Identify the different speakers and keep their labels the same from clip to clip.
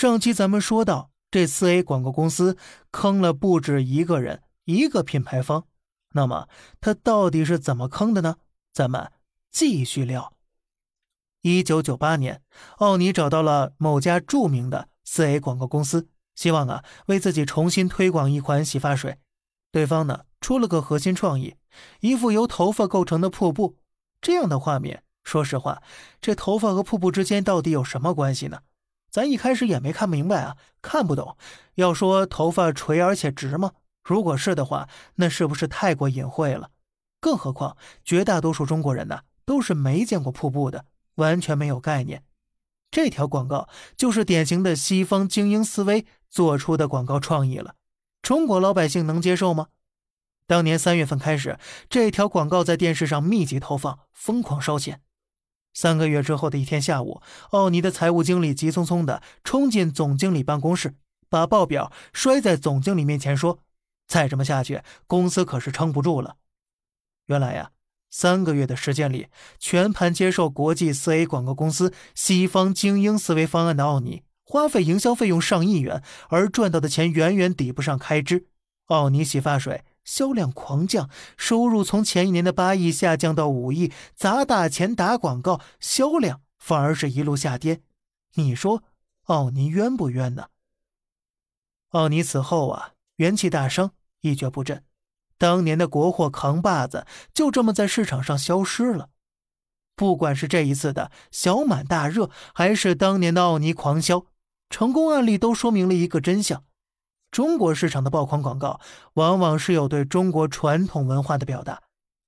Speaker 1: 上期咱们说到，这四 A 广告公司坑了不止一个人，一个品牌方。那么他到底是怎么坑的呢？咱们继续聊。一九九八年，奥尼找到了某家著名的四 A 广告公司，希望啊为自己重新推广一款洗发水。对方呢出了个核心创意，一副由头发构成的瀑布。这样的画面，说实话，这头发和瀑布之间到底有什么关系呢？咱一开始也没看明白啊，看不懂。要说头发垂而且直吗？如果是的话，那是不是太过隐晦了？更何况绝大多数中国人呢，都是没见过瀑布的，完全没有概念。这条广告就是典型的西方精英思维做出的广告创意了。中国老百姓能接受吗？当年三月份开始，这条广告在电视上密集投放，疯狂烧钱。三个月之后的一天下午，奥尼的财务经理急匆匆地冲进总经理办公室，把报表摔在总经理面前，说：“再这么下去，公司可是撑不住了。”原来呀，三个月的时间里，全盘接受国际四 A 广告公司西方精英思维方案的奥尼，花费营销费用上亿元，而赚到的钱远远抵不上开支。奥尼洗发水。销量狂降，收入从前一年的八亿下降到五亿，砸大钱打广告，销量反而是一路下跌。你说奥尼冤不冤呢？奥尼此后啊，元气大伤，一蹶不振，当年的国货扛把子就这么在市场上消失了。不管是这一次的小满大热，还是当年的奥尼狂销，成功案例都说明了一个真相。中国市场的爆款广告，往往是有对中国传统文化的表达，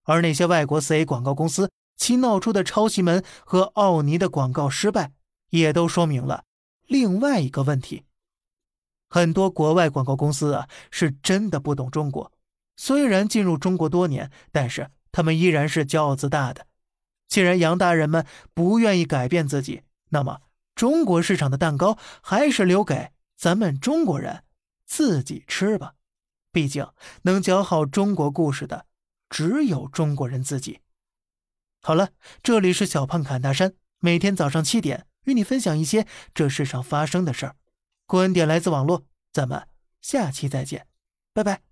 Speaker 1: 而那些外国四 A 广告公司其闹出的抄袭门和奥尼的广告失败，也都说明了另外一个问题：很多国外广告公司啊，是真的不懂中国。虽然进入中国多年，但是他们依然是骄傲自大的。既然洋大人们不愿意改变自己，那么中国市场的蛋糕还是留给咱们中国人。自己吃吧，毕竟能讲好中国故事的只有中国人自己。好了，这里是小胖侃大山，每天早上七点与你分享一些这世上发生的事儿。观点来自网络，咱们下期再见，拜拜。